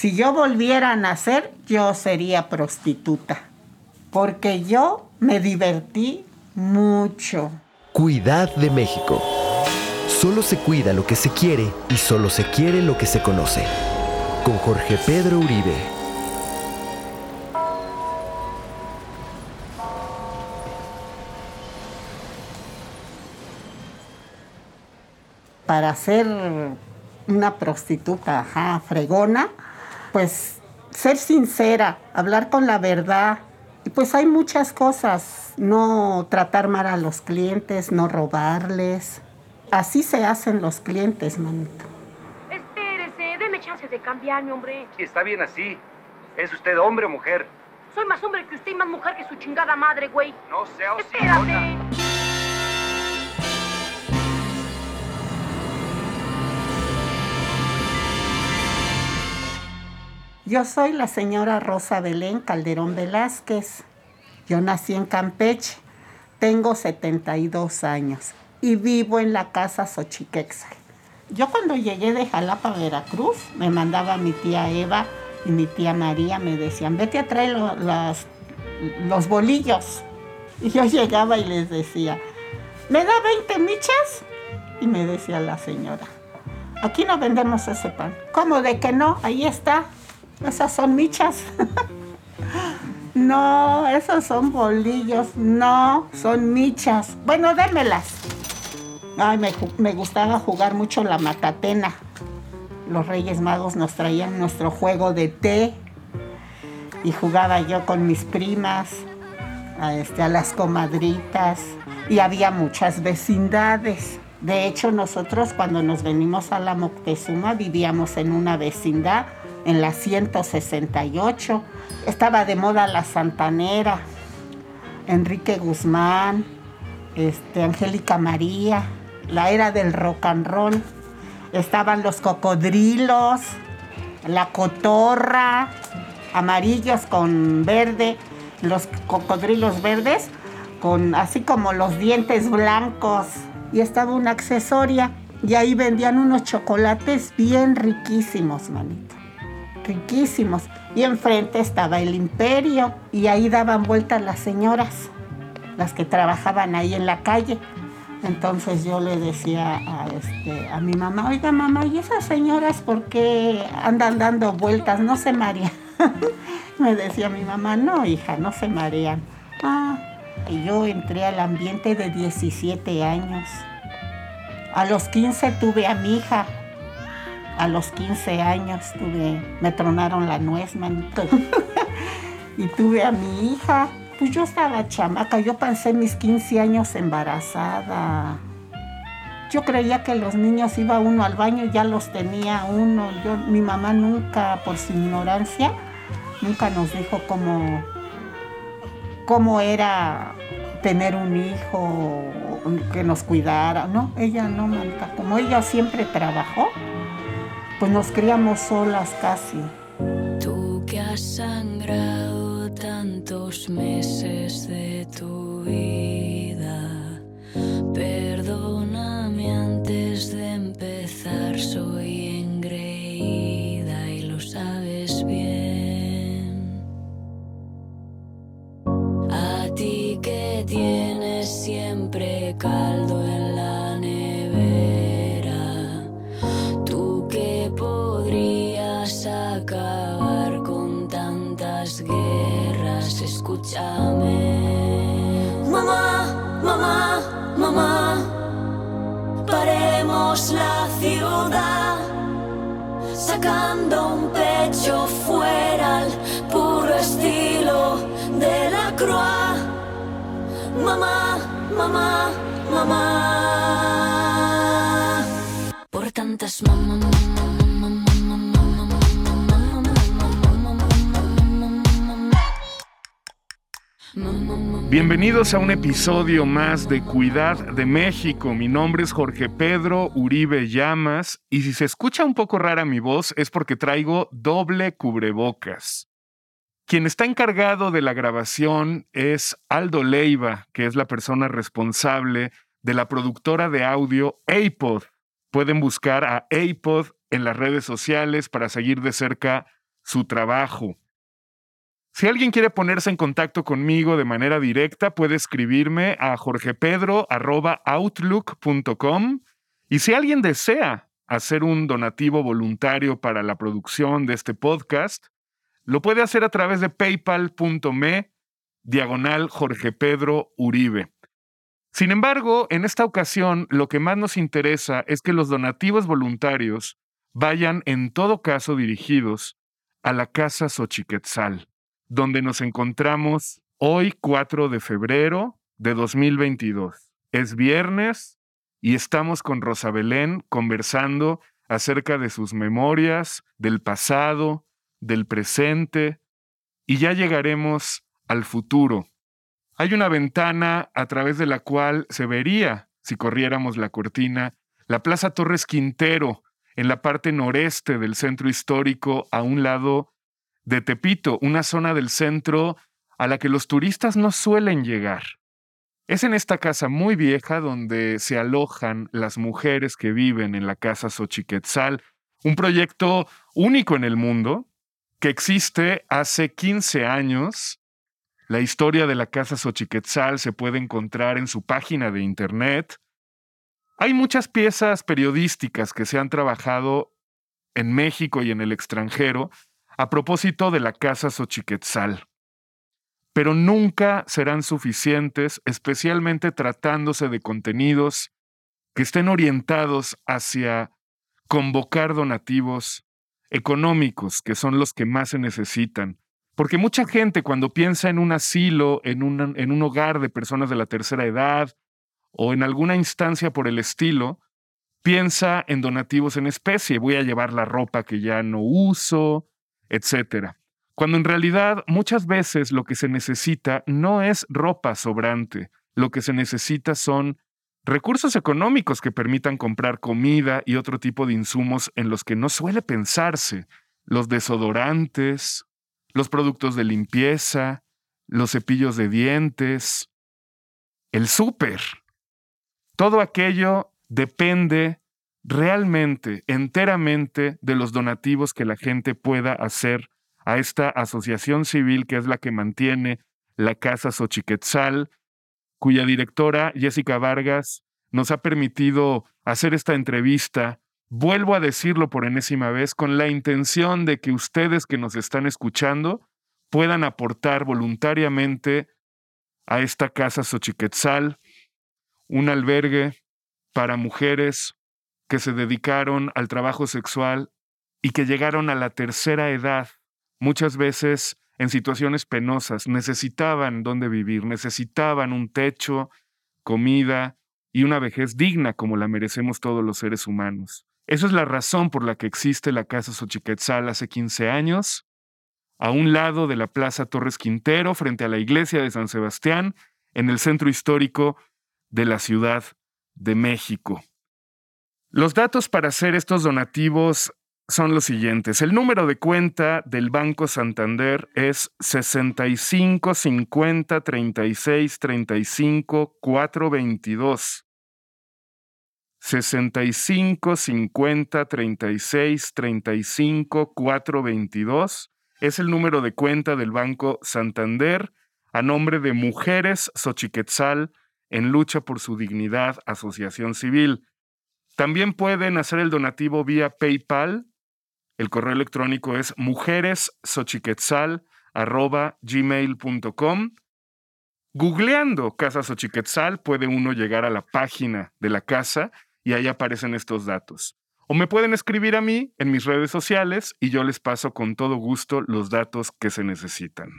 Si yo volviera a nacer, yo sería prostituta, porque yo me divertí mucho. Cuidad de México. Solo se cuida lo que se quiere y solo se quiere lo que se conoce. Con Jorge Pedro Uribe. Para ser una prostituta ajá, fregona, pues ser sincera, hablar con la verdad. Y pues hay muchas cosas, no tratar mal a los clientes, no robarles. Así se hacen los clientes, manito. Espérese, deme chance de cambiarme, hombre. Está bien así. ¿Es usted hombre o mujer? Soy más hombre que usted y más mujer que su chingada madre, güey. No sea Espérate. Yo soy la señora Rosa Belén Calderón Velázquez. Yo nací en Campeche, tengo 72 años y vivo en la casa Xochiquexal. Yo cuando llegué de Jalapa, Veracruz, me mandaba mi tía Eva y mi tía María, me decían, vete a traer lo- las- los bolillos. Y yo llegaba y les decía, ¿me da 20 michas? Y me decía la señora, aquí no vendemos ese pan. ¿Cómo de que no? Ahí está. Esas son michas. no, esos son bolillos. No, son michas. Bueno, démelas. Ay, me, me gustaba jugar mucho la matatena. Los Reyes Magos nos traían nuestro juego de té y jugaba yo con mis primas, este, a las comadritas y había muchas vecindades. De hecho, nosotros cuando nos venimos a la Moctezuma vivíamos en una vecindad en la 168. Estaba de moda la Santanera, Enrique Guzmán, este, Angélica María, la era del rock and roll. Estaban los cocodrilos, la cotorra, amarillos con verde, los cocodrilos verdes con así como los dientes blancos. Y estaba una accesoria y ahí vendían unos chocolates bien riquísimos, manito. Riquísimos. Y enfrente estaba el imperio y ahí daban vueltas las señoras, las que trabajaban ahí en la calle. Entonces yo le decía a, este, mi mamá, oiga mamá, ¿y esas señoras por qué andan dando vueltas? No se marean. Me decía mi mamá, no hija, no se marean. Ah, y yo entré al ambiente de 17 años. A los 15 tuve a mi hija. A los 15 años tuve, me tronaron la nuez, manito. y tuve a mi hija. Pues yo estaba chamaca, yo pasé mis 15 años embarazada. Yo creía que los niños iba uno al baño ya los tenía uno. Yo, mi mamá nunca, por su ignorancia, nunca nos dijo cómo, cómo era tener un hijo que nos cuidara. No, ella no, manita. Como ella siempre trabajó, pues nos criamos solas casi. Tú que has sangrado tantos meses de tu vida, perdóname antes de empezar, soy engreída y lo sabes bien. A ti que tienes siempre caldo Mamá, mamá, mamá, paremos la ciudad, sacando un pecho fuera al puro estilo de la croix. Mamá, mamá, mamá. Por tantas mamá, Bienvenidos a un episodio más de Cuidad de México. Mi nombre es Jorge Pedro Uribe Llamas y si se escucha un poco rara mi voz es porque traigo doble cubrebocas. Quien está encargado de la grabación es Aldo Leiva, que es la persona responsable de la productora de audio APOD. Pueden buscar a APOD en las redes sociales para seguir de cerca su trabajo. Si alguien quiere ponerse en contacto conmigo de manera directa, puede escribirme a jorgepedro.outlook.com y si alguien desea hacer un donativo voluntario para la producción de este podcast, lo puede hacer a través de paypal.me diagonal Jorge Pedro Uribe. Sin embargo, en esta ocasión lo que más nos interesa es que los donativos voluntarios vayan en todo caso dirigidos a la Casa Xochiquetzal, donde nos encontramos hoy 4 de febrero de 2022. Es viernes y estamos con Rosa Belén conversando acerca de sus memorias, del pasado, del presente, y ya llegaremos al futuro. Hay una ventana a través de la cual se vería, si corriéramos la cortina, la Plaza Torres Quintero, en la parte noreste del centro histórico, a un lado de Tepito, una zona del centro a la que los turistas no suelen llegar. Es en esta casa muy vieja donde se alojan las mujeres que viven en la casa Xochiquetzal, un proyecto único en el mundo que existe hace 15 años la historia de la Casa Xochiquetzal se puede encontrar en su página de internet. Hay muchas piezas periodísticas que se han trabajado en México y en el extranjero a propósito de la Casa Xochiquetzal. Pero nunca serán suficientes, especialmente tratándose de contenidos que estén orientados hacia convocar donativos económicos, que son los que más se necesitan, porque mucha gente cuando piensa en un asilo, en en un hogar de personas de la tercera edad o en alguna instancia por el estilo, piensa en donativos en especie. Voy a llevar la ropa que ya no uso, etc. Cuando en realidad muchas veces lo que se necesita no es ropa sobrante, lo que se necesita son recursos económicos que permitan comprar comida y otro tipo de insumos en los que no suele pensarse, los desodorantes, los productos de limpieza, los cepillos de dientes, el súper. Todo aquello depende realmente, enteramente, de los donativos que la gente pueda hacer a esta asociación civil que es la que mantiene la Casa Xochiquetzal, cuya directora, Jessica Vargas, nos ha permitido hacer esta entrevista. Vuelvo a decirlo por enésima vez con la intención de que ustedes que nos están escuchando puedan aportar voluntariamente a esta casa Xochiquetzal, un albergue para mujeres que se dedicaron al trabajo sexual y que llegaron a la tercera edad, muchas veces en situaciones penosas, necesitaban dónde vivir, necesitaban un techo, comida y una vejez digna como la merecemos todos los seres humanos. Esa es la razón por la que existe la Casa Xochiquetzal hace 15 años, a un lado de la Plaza Torres Quintero, frente a la iglesia de San Sebastián, en el centro histórico de la Ciudad de México. Los datos para hacer estos donativos son los siguientes. El número de cuenta del Banco Santander es 65 50 36 35 422. 65 50 36 35 422 es el número de cuenta del Banco Santander a nombre de Mujeres Xochiquetzal en lucha por su dignidad, asociación civil. También pueden hacer el donativo vía PayPal. El correo electrónico es mujeressochiquetzal.gmail.com. Googleando Casa Xochiquetzal puede uno llegar a la página de la casa y ahí aparecen estos datos. O me pueden escribir a mí en mis redes sociales y yo les paso con todo gusto los datos que se necesitan.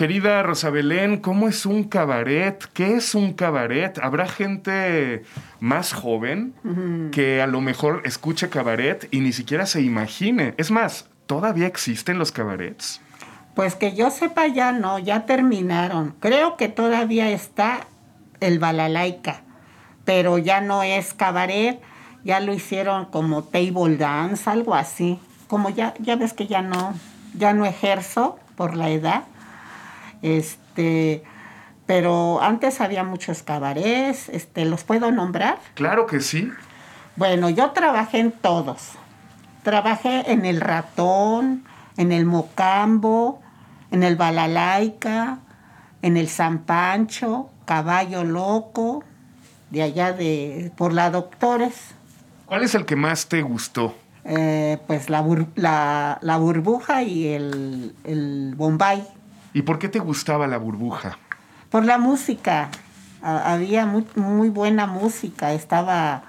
Querida Rosa Belén, ¿cómo es un cabaret? ¿Qué es un cabaret? ¿Habrá gente más joven que a lo mejor escuche cabaret y ni siquiera se imagine? Es más, ¿Todavía existen los cabarets? Pues que yo sepa ya no, ya terminaron. Creo que todavía está el balalaika, pero ya no es cabaret, ya lo hicieron como table dance, algo así. Como ya, ya ves que ya no, ya no ejerzo por la edad. Este, Pero antes había muchos cabarets, este, ¿los puedo nombrar? Claro que sí. Bueno, yo trabajé en todos. Trabajé en el ratón, en el mocambo, en el balalaica, en el San Pancho, caballo loco, de allá de por la Doctores. ¿Cuál es el que más te gustó? Eh, pues la, bur- la- la burbuja y el, el Bombay. ¿Y por qué te gustaba la burbuja? Por la música. Ha- había muy, muy buena música. Estaba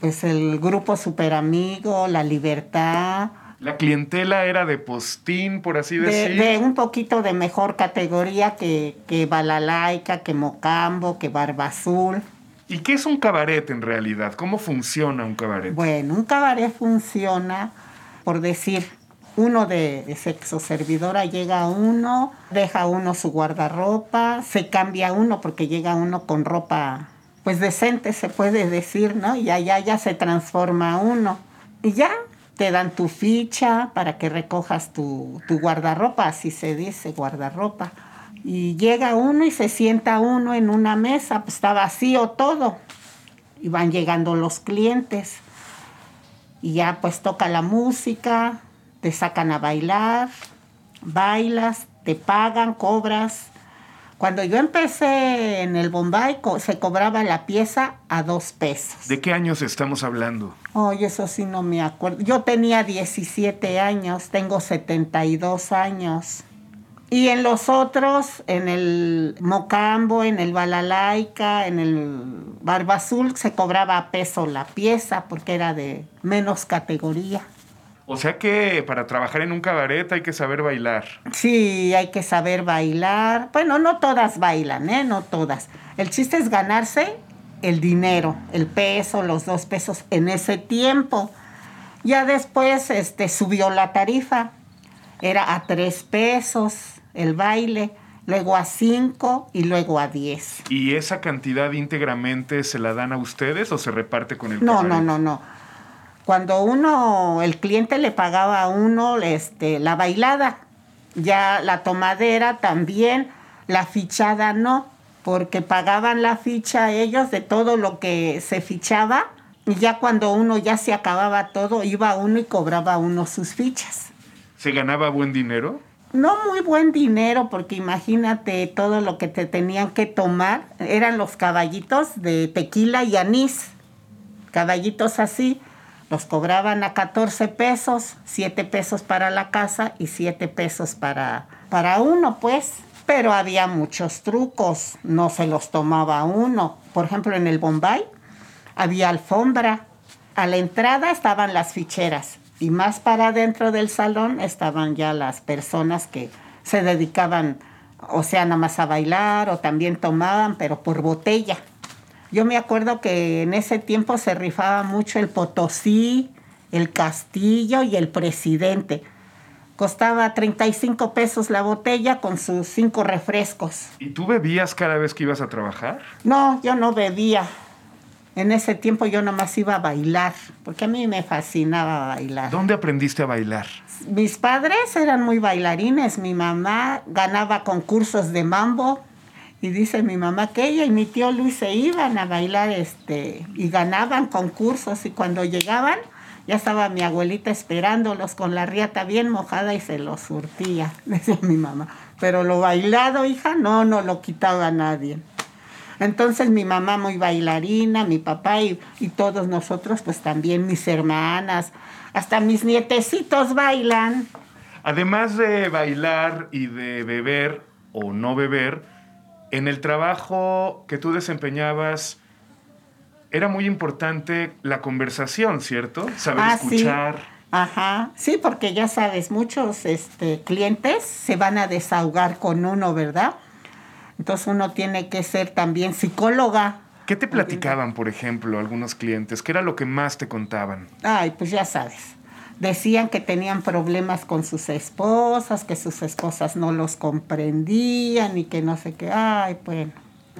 pues el grupo Super Amigo, La Libertad. La clientela era de postín, por así De, decir. de un poquito de mejor categoría que, que Balalaica, que Mocambo, que Barba Azul. ¿Y qué es un cabaret en realidad? ¿Cómo funciona un cabaret? Bueno, un cabaret funciona, por decir, uno de, sexo servidora llega uno, deja uno su guardarropa, se cambia uno porque llega uno con ropa, pues decente se puede decir, ¿no? Y allá ya se transforma uno. Y ya te dan tu ficha para que recojas tu, tu guardarropa, así se dice, guardarropa. Y llega uno y se sienta uno en una mesa, pues está vacío todo. Y van llegando los clientes. Y ya pues toca la música, te sacan a bailar, bailas, te pagan, cobras. Cuando yo empecé en el Bombay co- se cobraba la pieza a dos pesos. ¿De qué años estamos hablando? Oye, eso sí no me acuerdo. Yo tenía 17 años, tengo 72 años. Y en los otros, en el Mocambo, en el Balalaica, en el Barba Azul, se cobraba a peso la pieza porque era de menos categoría. O sea que para trabajar en un cabaret hay que saber bailar. Sí, hay que saber bailar. Bueno, no todas bailan, ¿eh? No todas. El chiste es ganarse el dinero, el peso, los dos pesos en ese tiempo. Ya después este, subió la tarifa. Era a tres pesos el baile, luego a cinco y luego a diez. ¿Y esa cantidad íntegramente se la dan a ustedes o se reparte con el No, cabaret? no, no, no. Cuando uno, el cliente le pagaba a uno este, la bailada, ya la tomadera también, la fichada no, porque pagaban la ficha ellos de todo lo que se fichaba y ya cuando uno ya se acababa todo, iba uno y cobraba uno sus fichas. ¿Se ganaba buen dinero? No muy buen dinero, porque imagínate todo lo que te tenían que tomar. Eran los caballitos de tequila y anís. Caballitos así. Los cobraban a 14 pesos, 7 pesos para la casa y 7 pesos para, para uno, pues. Pero había muchos trucos, no se los tomaba uno. Por ejemplo, en el Bombay había alfombra. A la entrada estaban las ficheras y más para adentro del salón estaban ya las personas que se dedicaban, o sea, nada más a bailar o también tomaban, pero por botella. Yo me acuerdo que en ese tiempo se rifaba mucho el Potosí, el Castillo y el Presidente. Costaba 35 pesos la botella con sus cinco refrescos. ¿Y tú bebías cada vez que ibas a trabajar? No, yo no bebía. En ese tiempo yo nomás iba a bailar, porque a mí me fascinaba bailar. ¿Dónde aprendiste a bailar? Mis padres eran muy bailarines. Mi mamá ganaba concursos de mambo. Y dice mi mamá que ella y mi tío Luis se iban a bailar este, y ganaban concursos. Y cuando llegaban, ya estaba mi abuelita esperándolos con la riata bien mojada y se los surtía, decía mi mamá. Pero lo bailado, hija, no, no lo quitaba nadie. Entonces mi mamá muy bailarina, mi papá y, y todos nosotros, pues también mis hermanas, hasta mis nietecitos bailan. Además de bailar y de beber o no beber, en el trabajo que tú desempeñabas era muy importante la conversación, ¿cierto? Saber Ah, sí. escuchar. Ajá, sí, porque ya sabes, muchos este, clientes se van a desahogar con uno, ¿verdad? Entonces uno tiene que ser también psicóloga. ¿Qué te platicaban, por ejemplo, algunos clientes? ¿Qué era lo que más te contaban? Ay, pues ya sabes. Decían que tenían problemas con sus esposas, que sus esposas no los comprendían y que no sé qué. Ay, bueno.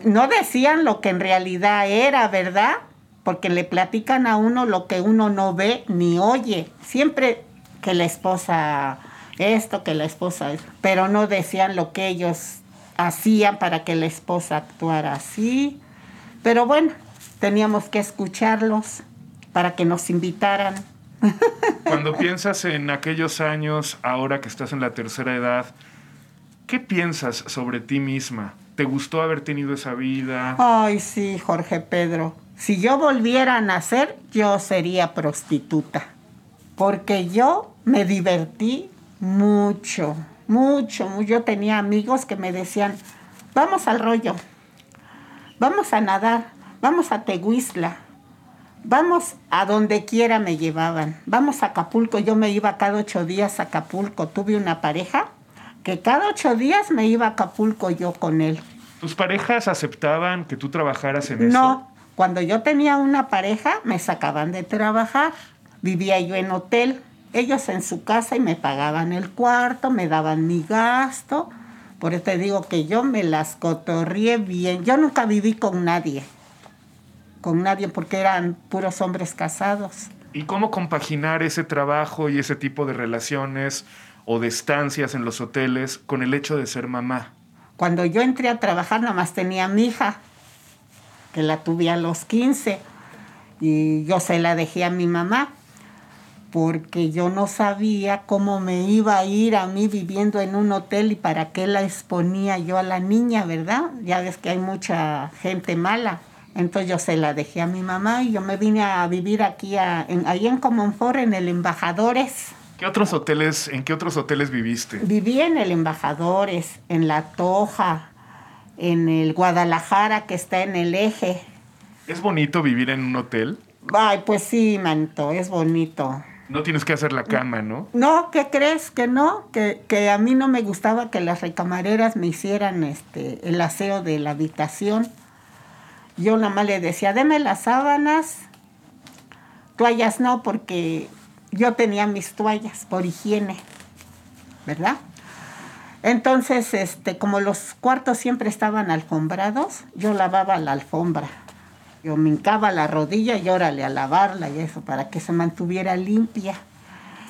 No decían lo que en realidad era, ¿verdad? Porque le platican a uno lo que uno no ve ni oye. Siempre que la esposa esto, que la esposa es, pero no decían lo que ellos hacían para que la esposa actuara así. Pero bueno, teníamos que escucharlos para que nos invitaran. Cuando piensas en aquellos años, ahora que estás en la tercera edad, ¿qué piensas sobre ti misma? ¿Te gustó haber tenido esa vida? Ay, sí, Jorge Pedro. Si yo volviera a nacer, yo sería prostituta. Porque yo me divertí mucho, mucho. Yo tenía amigos que me decían, vamos al rollo, vamos a nadar, vamos a Tehuizla, vamos a donde quiera me llevaban, vamos a Acapulco. Yo me iba cada ocho días a Acapulco. Tuve una pareja que cada ocho días me iba a Acapulco yo con él. ¿Tus parejas aceptaban que tú trabajaras en eso? No, cuando yo tenía una pareja me sacaban de trabajar. Vivía yo en hotel, ellos en su casa y me pagaban el cuarto, me daban mi gasto. Por eso te digo que yo me las cotorrié bien. Yo nunca viví con nadie, con nadie porque eran puros hombres casados. ¿Y cómo compaginar ese trabajo y ese tipo de relaciones o de estancias en los hoteles con el hecho de ser mamá? Cuando yo entré a trabajar, nada más tenía a mi hija, que la tuve a los 15, y yo se la dejé a mi mamá, porque yo no sabía cómo me iba a ir a mí viviendo en un hotel y para qué la exponía yo a la niña, ¿verdad? Ya ves que hay mucha gente mala. Entonces yo se la dejé a mi mamá y yo me vine a vivir aquí, a, en, ahí en Comonfort, en el Embajadores. ¿Qué otros hoteles, en qué otros hoteles viviste? Viví en el Embajadores, en La Toja, en el Guadalajara, que está en el eje. ¿Es bonito vivir en un hotel? Ay, pues sí, manto, es bonito. No tienes que hacer la cama, ¿no? No, ¿qué crees? Que no, que, que a mí no me gustaba que las recamareras me hicieran este, el aseo de la habitación. Yo nada más le decía, deme las sábanas, toallas no, porque yo tenía mis toallas por higiene, ¿verdad? Entonces, este, como los cuartos siempre estaban alfombrados, yo lavaba la alfombra. Yo me hincaba la rodilla y órale a lavarla y eso, para que se mantuviera limpia.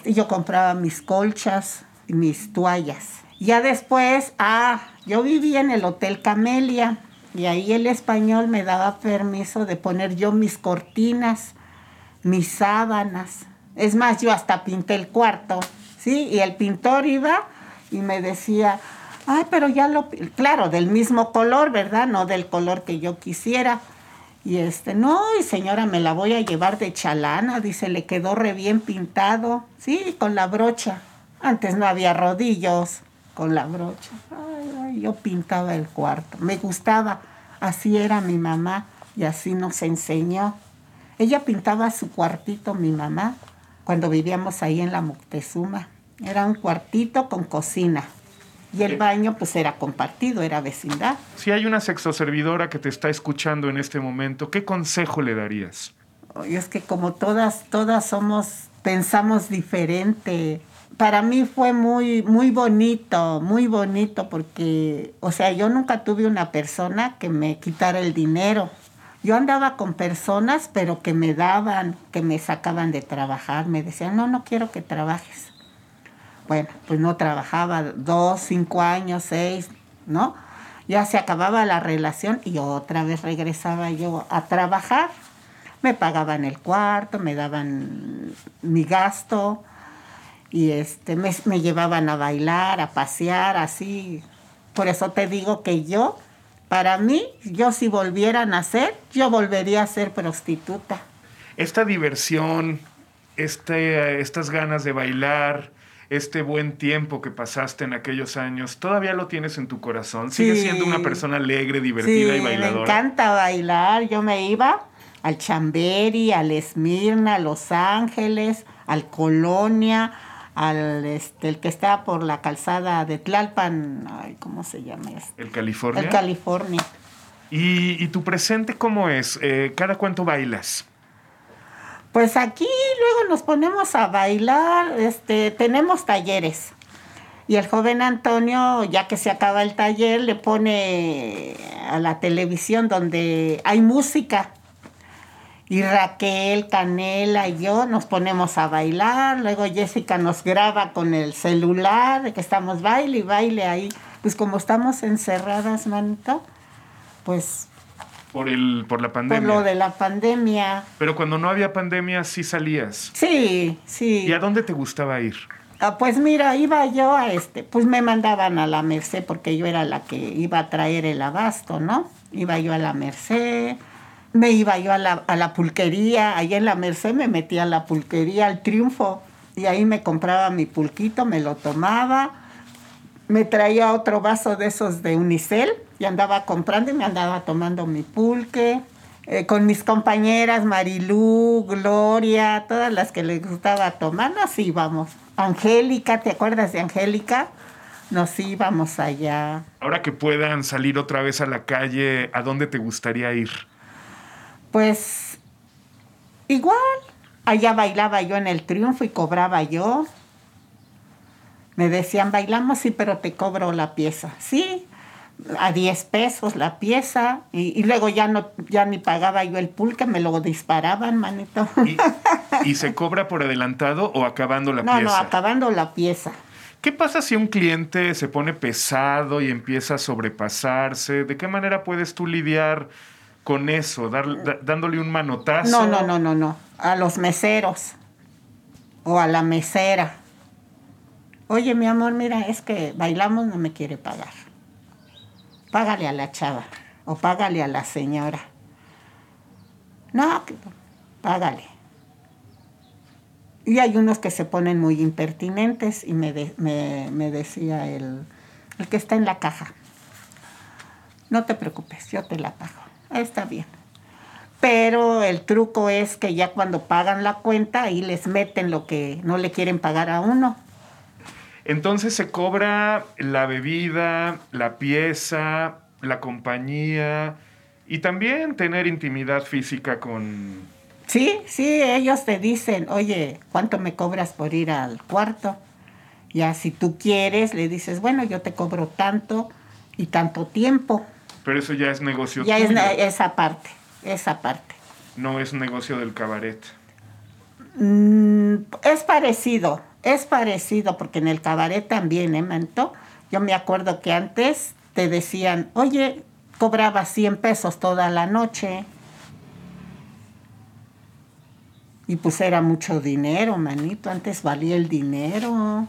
Y yo compraba mis colchas y mis toallas. Ya después, ah, yo vivía en el Hotel Camelia y ahí el español me daba permiso de poner yo mis cortinas, mis sábanas, es más, yo hasta pinté el cuarto, ¿sí? Y el pintor iba y me decía, ay, pero ya lo, claro, del mismo color, ¿verdad? No del color que yo quisiera. Y este, no, y señora, me la voy a llevar de chalana, dice, le quedó re bien pintado, sí, con la brocha. Antes no había rodillos, con la brocha. Ay, ay, yo pintaba el cuarto, me gustaba, así era mi mamá y así nos enseñó. Ella pintaba su cuartito, mi mamá, cuando vivíamos ahí en la Moctezuma. Era un cuartito con cocina. Y el baño pues era compartido, era vecindad. Si hay una sexoservidora que te está escuchando en este momento, ¿qué consejo le darías? Y es que como todas, todas somos, pensamos diferente. Para mí fue muy, muy bonito, muy bonito porque, o sea, yo nunca tuve una persona que me quitara el dinero. Yo andaba con personas, pero que me daban, que me sacaban de trabajar, me decían, no, no quiero que trabajes. Bueno, pues no trabajaba dos, cinco años, seis, ¿no? Ya se acababa la relación y otra vez regresaba yo a trabajar. Me pagaban el cuarto, me daban mi gasto y este, me, me llevaban a bailar, a pasear, así. Por eso te digo que yo para mí, yo si volviera a nacer, yo volvería a ser prostituta. Esta diversión, este, estas ganas de bailar, este buen tiempo que pasaste en aquellos años, ¿todavía lo tienes en tu corazón? ¿Sigues Sí. siendo una persona alegre, divertida Sí, y bailadora? Me encanta bailar. Yo me iba al Chamberi, al Esmirna, a Los Ángeles, al Colonia, al este, el que está por la calzada de Tlalpan, ay, ¿cómo se llama? este? ¿El California? El California. ¿Y, y tu presente cómo es? Eh, ¿Cada cuánto bailas? Pues aquí luego nos ponemos a bailar, este, tenemos talleres. Y el joven Antonio, ya que se acaba el taller, le pone a la televisión donde hay música. Y Raquel, Canela y yo nos ponemos a bailar. Luego Jessica nos graba con el celular, de que estamos baile y baile ahí. pues como estamos encerradas, manito, pues Por, el, por la por pandemia. lo de la pandemia. Pero cuando no había pandemia sí salías. Sí, sí. ¿Y a dónde te gustaba ir? Ah, pues mira, iba yo a este, pues me mandaban a la Merced porque yo era la que iba a traer el abasto, ¿no? Iba yo a la Merced, me iba yo a la, a la pulquería, allá en la Merced me metía a la pulquería, al triunfo, y ahí me compraba mi pulquito, me lo tomaba, me traía otro vaso de esos de unicel y andaba comprando y me andaba tomando mi pulque. eh, con mis compañeras Marilú, Gloria, todas las que les gustaba tomar, nos íbamos. Angélica, ¿te acuerdas de Angélica? Nos íbamos allá. Ahora que puedan salir otra vez a la calle, ¿a dónde te gustaría ir? Pues igual, allá bailaba yo en el triunfo y cobraba yo. Me decían, bailamos, sí, pero te cobro la pieza. Sí, a 10 pesos la pieza. Y, y luego ya no ya ni pagaba yo el pulque, me lo disparaban, manito. ¿Y, y se cobra por adelantado o acabando la no, no, pieza? acabando la pieza. ¿Qué pasa si un cliente se pone pesado y empieza a sobrepasarse? ¿De qué manera puedes tú lidiar con eso? Dándole un manotazo. No, no, no, no, no. A los meseros o a la mesera. Oye, mi amor, mira, es que bailamos, no me quiere pagar. Págale a la chava o págale a la señora. No, págale. Y hay unos que se ponen muy impertinentes y me, de- me- me decía el que está en la caja. No te preocupes, yo te la pago. "Ah, Está bien. Pero el truco es que ya cuando pagan la cuenta, ahí les meten lo que no le quieren pagar a uno. Entonces se cobra la bebida, la pieza, la compañía y también tener intimidad física con... Sí, sí, ellos te dicen, oye, ¿cuánto me cobras por ir al cuarto? Ya si tú quieres, le dices, bueno, yo te cobro tanto y tanto tiempo. Pero eso ya es negocio Ya es esa parte, esa parte. no es negocio del cabaret. Mm, es parecido, es parecido, porque en el cabaret también, ¿eh, Manto? Yo me acuerdo que antes te decían, oye, cobraba 100 pesos toda la noche. Y pues era mucho dinero, manito. Antes valía el dinero.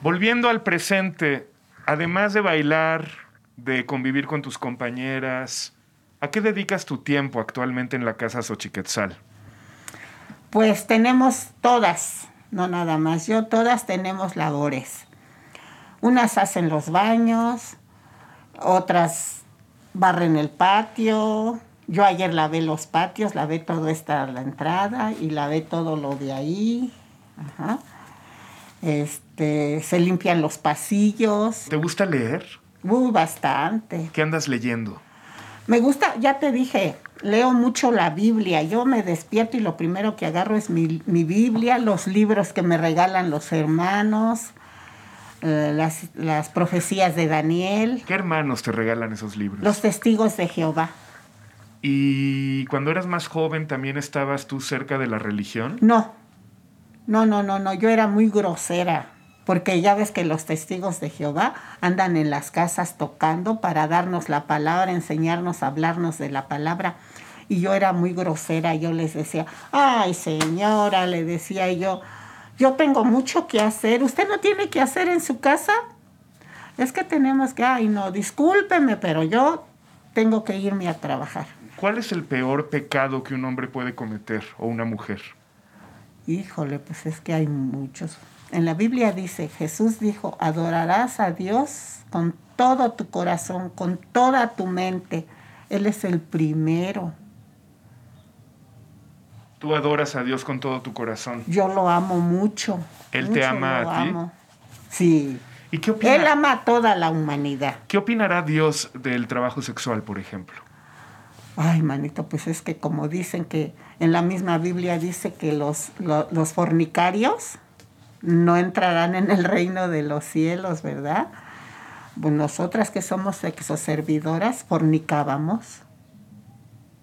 Volviendo al presente, además de bailar, de convivir con tus compañeras, ¿a qué dedicas tu tiempo actualmente en la casa Xochiquetzal? Pues tenemos todas, no nada más yo, todas tenemos labores. Unas hacen los baños, otras barren el patio. Yo ayer lavé los patios, lavé todo esta la entrada y lavé todo lo de ahí. Ajá. Este, se limpian los pasillos. ¿Te gusta leer? Bastante. ¿Qué andas leyendo? Me gusta, ya te dije, leo mucho la Biblia. Yo me despierto y lo primero que agarro es mi, mi Biblia, los libros que me regalan los hermanos, eh, las, las profecías de Daniel, ¿Qué hermanos te regalan esos libros? los testigos de Jehová. ¿Y cuando eras más joven también estabas tú cerca de la religión? No, no, no, no, no, yo era muy grosera, porque ya ves que los testigos de Jehová andan en las casas tocando para darnos la palabra, enseñarnos, hablarnos de la palabra. Y yo era muy grosera, yo les decía, ay señora, le decía yo, yo tengo mucho que hacer, ¿usted no tiene que hacer en su casa? Es que tenemos que, ay no, discúlpeme, pero yo tengo que irme a trabajar. ¿Cuál es el peor pecado que un hombre puede cometer o una mujer? Híjole, pues es que hay muchos. En la Biblia dice, Jesús dijo, adorarás a Dios con todo tu corazón, con toda tu mente. Él es el primero. Tú adoras a Dios con todo tu corazón. Yo lo amo mucho. ¿Él te ama a ti? amo. Sí. ¿Y qué opina? Él ama a toda la humanidad. ¿Qué opinará Dios del trabajo sexual, por ejemplo? Ay, manito, pues es que como dicen que en la misma Biblia dice que los, lo- los fornicarios no entrarán en el reino de los cielos, ¿verdad? Pues nosotras que somos exoservidoras fornicábamos.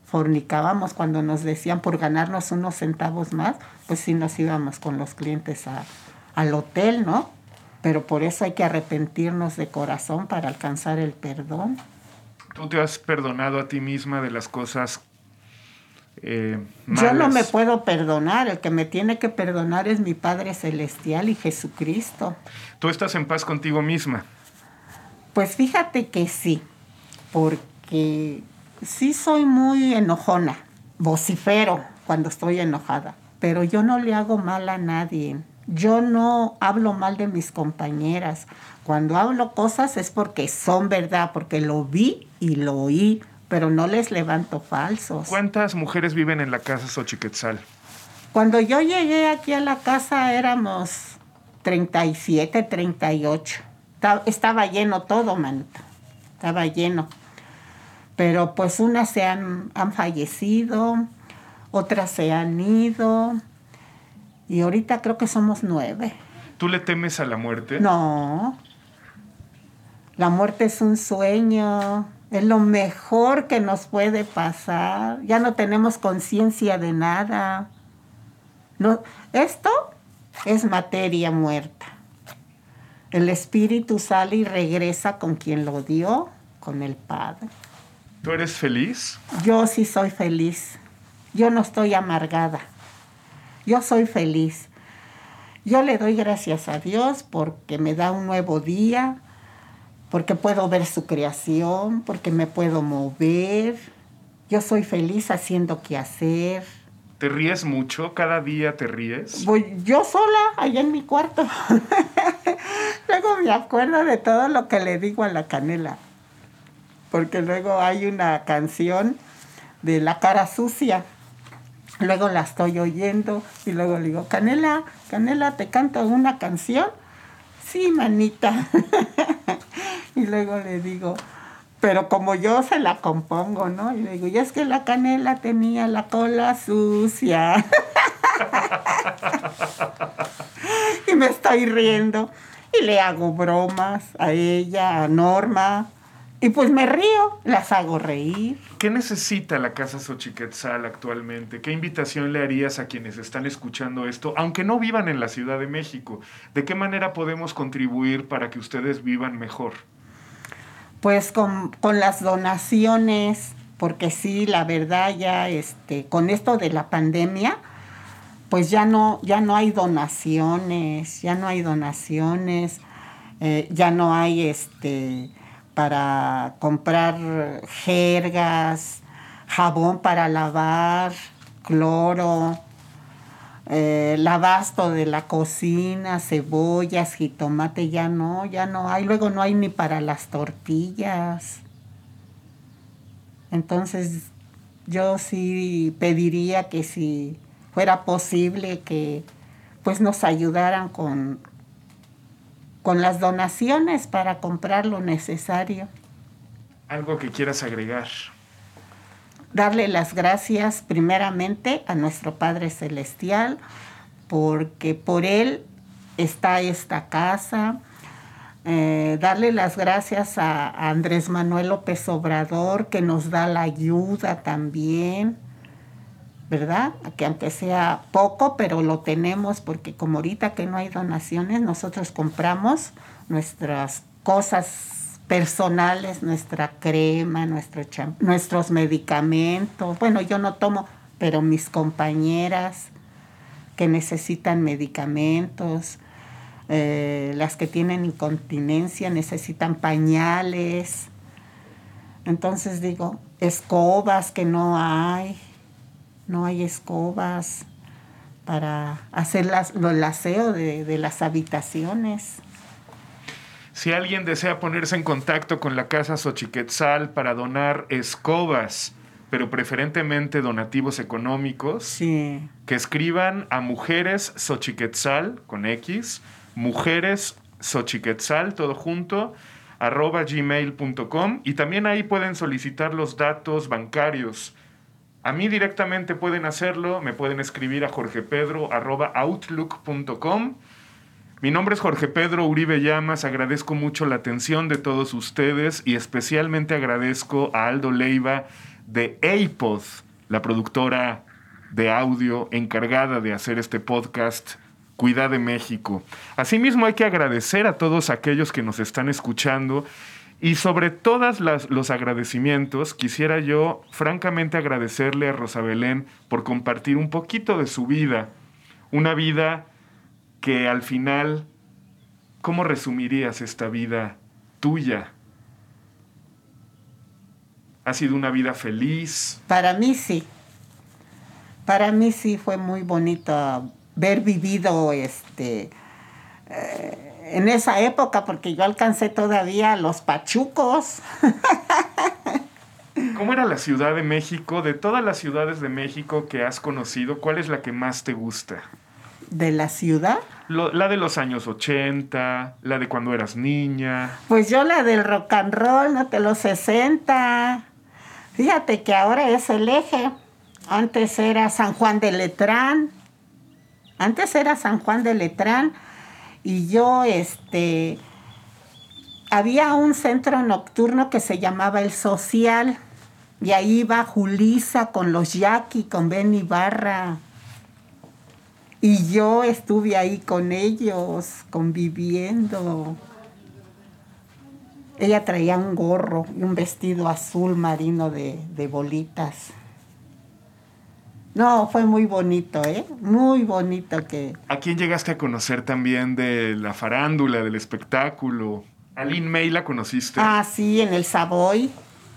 Fornicábamos cuando nos decían por ganarnos unos centavos más, pues sí nos íbamos con los clientes a- al hotel, ¿no? pero por eso hay que arrepentirnos de corazón para alcanzar el perdón. ¿Tú te has perdonado a ti misma de las cosas eh, Yo no me puedo perdonar, el que me tiene que perdonar es mi Padre Celestial y Jesucristo. ¿Tú estás en paz contigo misma? Pues fíjate que sí, porque sí soy muy enojona, vocifero cuando estoy enojada, pero yo no le hago mal a nadie. Yo no hablo mal de mis compañeras. Cuando hablo cosas es porque son verdad, porque lo vi y lo oí, pero no les levanto falsos. ¿Cuántas mujeres viven en la casa Xochiquetzal? Cuando yo llegué aquí a la casa éramos 37, 38. Ta- Estaba lleno todo, manito. Estaba lleno. Pero pues unas se han, han fallecido, otras se han ido. Y ahorita creo que somos nueve. ¿Tú le temes a la muerte? No. La muerte es un sueño. Es lo mejor que nos puede pasar. Ya no tenemos conciencia de nada. No, esto es materia muerta. El espíritu sale y regresa con quien lo dio, con el Padre. ¿Tú eres feliz? Yo sí soy feliz. Yo no estoy amargada. Yo soy feliz. Yo le doy gracias a Dios porque me da un nuevo día, porque puedo ver su creación, porque me puedo mover. Yo soy feliz haciendo qué hacer. ¿Te ríes mucho? ¿Cada día te ríes? Voy yo sola allá en mi cuarto. luego me acuerdo de todo lo que le digo a la canela. Porque luego hay una canción de La cara sucia. Luego la estoy oyendo y luego le digo, Canela, Canela, ¿te canto una canción? Sí, manita. y luego le digo, pero como yo se la compongo, ¿no? Y le digo, y es que la canela tenía la cola sucia. y me estoy riendo. Y le hago bromas a ella, a Norma. Y pues me río, las hago reír. ¿Qué necesita la casa Xochiquetzal actualmente? ¿Qué invitación le harías a quienes están escuchando esto, aunque no vivan en la Ciudad de México? ¿De qué manera podemos contribuir para que ustedes vivan mejor? Pues con, con las donaciones, porque sí, la verdad ya este, con esto de la pandemia, pues ya no, ya no hay donaciones, ya no hay donaciones, eh, ya no hay este para comprar jergas, jabón para lavar, cloro, eh, el abasto de la cocina, cebollas, jitomate, ya no, ya no hay. Luego no hay ni para las tortillas. Entonces yo sí pediría que si fuera posible que pues nos ayudaran con, con las donaciones para comprar lo necesario. Algo que quieras agregar. darle las gracias primeramente a nuestro Padre Celestial, porque por Él está esta casa. Eh, darle las gracias a, a Andrés Manuel López Obrador, que nos da la ayuda también, ¿verdad? Que aunque sea poco, pero lo tenemos, porque como ahorita que no hay donaciones, nosotros compramos nuestras cosas personales, nuestra crema, nuestro nuestros medicamentos. Bueno, yo no tomo, pero mis compañeras que necesitan medicamentos, eh, las que tienen incontinencia necesitan pañales. Entonces digo, escobas que no hay, no hay escobas para hacer las, lo- el aseo de, de las habitaciones. Si alguien desea ponerse en contacto con la Casa Xochiquetzal para donar escobas, pero preferentemente donativos económicos, Sí. que escriban a Mujeres Xochiquetzal con X, Mujeres Xochiquetzal, todo junto, arroba gmail.com y también ahí pueden solicitar los datos bancarios. A mí directamente pueden hacerlo, me pueden escribir a jorgepedro arroba outlook.com. Mi nombre es Jorge Pedro Uribe Llamas, agradezco mucho la atención de todos ustedes y especialmente agradezco a Aldo Leiva de APOD, la productora de audio encargada de hacer este podcast Cuidad de México. Asimismo hay que agradecer a todos aquellos que nos están escuchando y sobre todos los agradecimientos quisiera yo francamente agradecerle a Rosa Belén por compartir un poquito de su vida, una vida que al final, ¿cómo resumirías esta vida tuya? ¿Ha sido una vida feliz? Para mí sí. Para mí sí fue muy bonito ver vivido este eh, en esa época, porque yo alcancé todavía los pachucos. ¿Cómo era la Ciudad de México? De todas las ciudades de México que has conocido, ¿cuál es la que más te gusta? ¿De la ciudad? la de los años 80, la de cuando eras niña. Pues yo la del rock and roll, no de los 60. Fíjate que ahora es el eje. Antes era San Juan de Letrán. Antes era San Juan de Letrán. Y yo, este, había un centro nocturno que se llamaba El Social. Y ahí iba Julisa con los Jackie, con Ben Ibarra. Y yo estuve ahí con ellos, conviviendo. Ella traía un gorro un vestido azul marino de, de bolitas. No, fue muy bonito, ¿eh? Muy bonito que... ¿A quién llegaste a conocer también de la farándula, del espectáculo? ¿A Lynn May la conociste? Ah, sí, en el Savoy.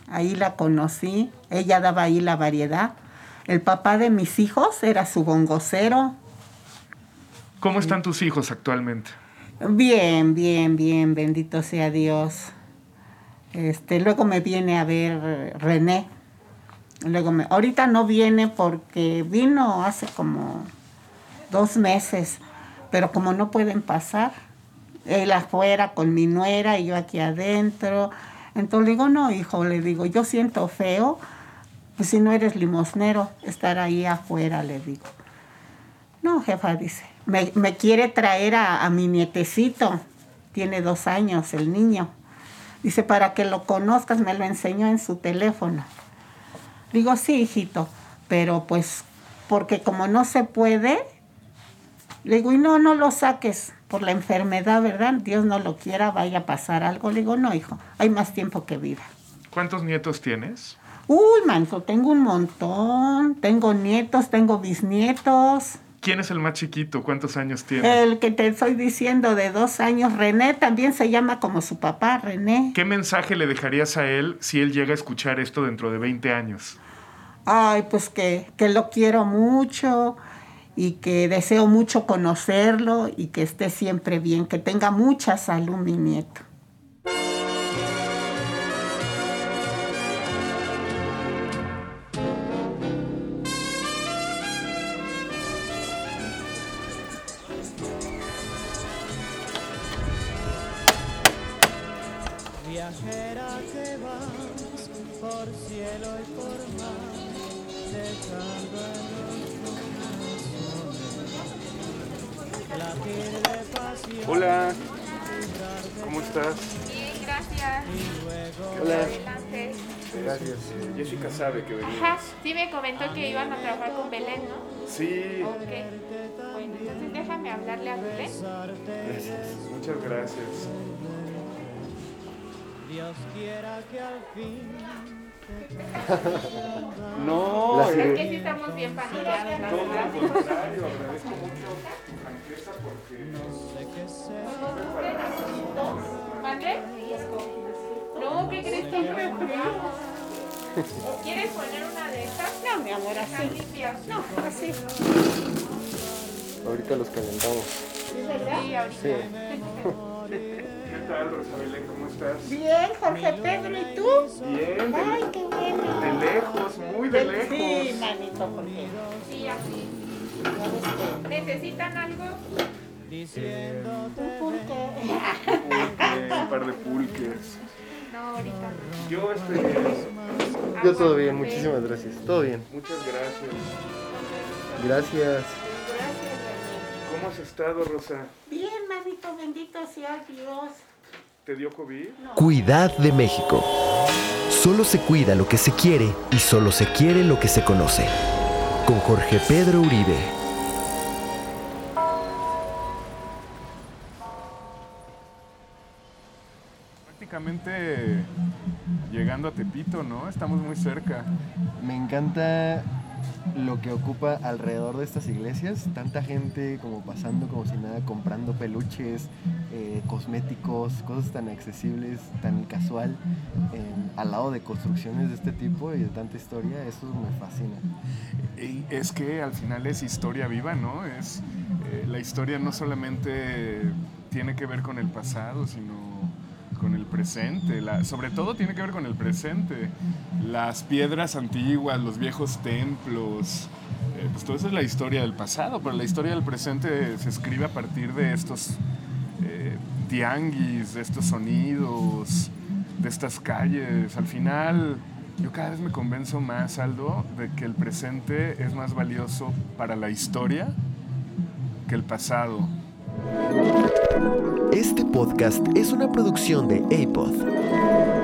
Ahí la conocí. Ella daba ahí la variedad. El papá de mis hijos era su bongocero. ¿Cómo están tus hijos actualmente? Bien, bien, bien, bendito sea Dios. Este, luego me viene a ver René. Luego me, ahorita no viene porque vino hace como dos meses, pero como no pueden pasar, él afuera con mi nuera y yo aquí adentro. Entonces le digo, no, hijo, le digo, yo siento feo, pues si no eres limosnero, estar ahí afuera, le digo. No, jefa, dice, me, quiere traer a, mi nietecito. Tiene dos años el niño. Dice, para que lo conozcas, me lo enseñó en su teléfono. Digo, sí, hijito, pero pues, porque como no se puede, le digo, y no, no lo saques por la enfermedad, ¿verdad? Dios no lo quiera, vaya a pasar algo. Le digo, no, hijo, hay más tiempo que vida. ¿Cuántos nietos tienes? Uy, manso, tengo un montón. Tengo nietos, tengo bisnietos. ¿Quién es el más chiquito? ¿Cuántos años tiene? El que te estoy diciendo de dos años, René, también se llama como su papá, René. ¿Qué mensaje le dejarías a él si él llega a escuchar esto dentro de 20 años? Ay, pues que, que lo quiero mucho y que deseo mucho conocerlo y que esté siempre bien, que tenga mucha salud mi nieto. Comentó que iban a trabajar con Belén, ¿no? Sí. Ok. Bueno, entonces déjame hablarle a Belén. Gracias. Muchas gracias. Dios quiera que al fin no, es que sí estamos bien familiares, la todo verdad. lo contrario, agradezco mucho tu franqueza porque ¿Mande? No, ¿qué crees que ¿Quieres poner una de estas? No, mi amor, así. No, así. Ahorita los calentamos. Sí, ahorita. ¿Qué tal, Rosabelén? ¿Cómo estás? Bien, Jorge Pedro, ¿y tú? Bien, Ay, de, qué bueno. de lejos, muy de Sí, lejos. manito, porque Sí, así. ¿Necesitan algo? Eh, que un pulque. pulque, un par de pulques. No, ahorita no. Yo, este, Yo todo bien, muchísimas gracias. Todo bien. muchas gracias. Gracias. ¿Cómo has estado, Rosa? Bien, manito, bendito sea Dios. ¿Te dio COVID? Cuidad de México. Solo se cuida lo que se quiere y solo se quiere lo que se conoce. Con Jorge Pedro Uribe. Llegando a Tepito, ¿no? Estamos muy cerca. Me encanta lo que ocupa alrededor de estas iglesias. Tanta gente como pasando como si nada, comprando peluches, eh, cosméticos, cosas tan accesibles, tan casual, en- al lado de construcciones de este tipo y de tanta historia. Eso me fascina. Y es que al final es historia viva, ¿no? Es eh, la historia no solamente tiene que ver con el pasado, sino el presente. La- sobre todo tiene que ver con el presente. Las piedras antiguas, los viejos templos, eh, pues todo eso es la historia del pasado, pero la historia del presente se escribe a partir de estos eh, tianguis, de estos sonidos, de estas calles. Al final, yo cada vez me convenzo más, Aldo, de que el presente es más valioso para la historia que el pasado. Este podcast es una producción de APOD.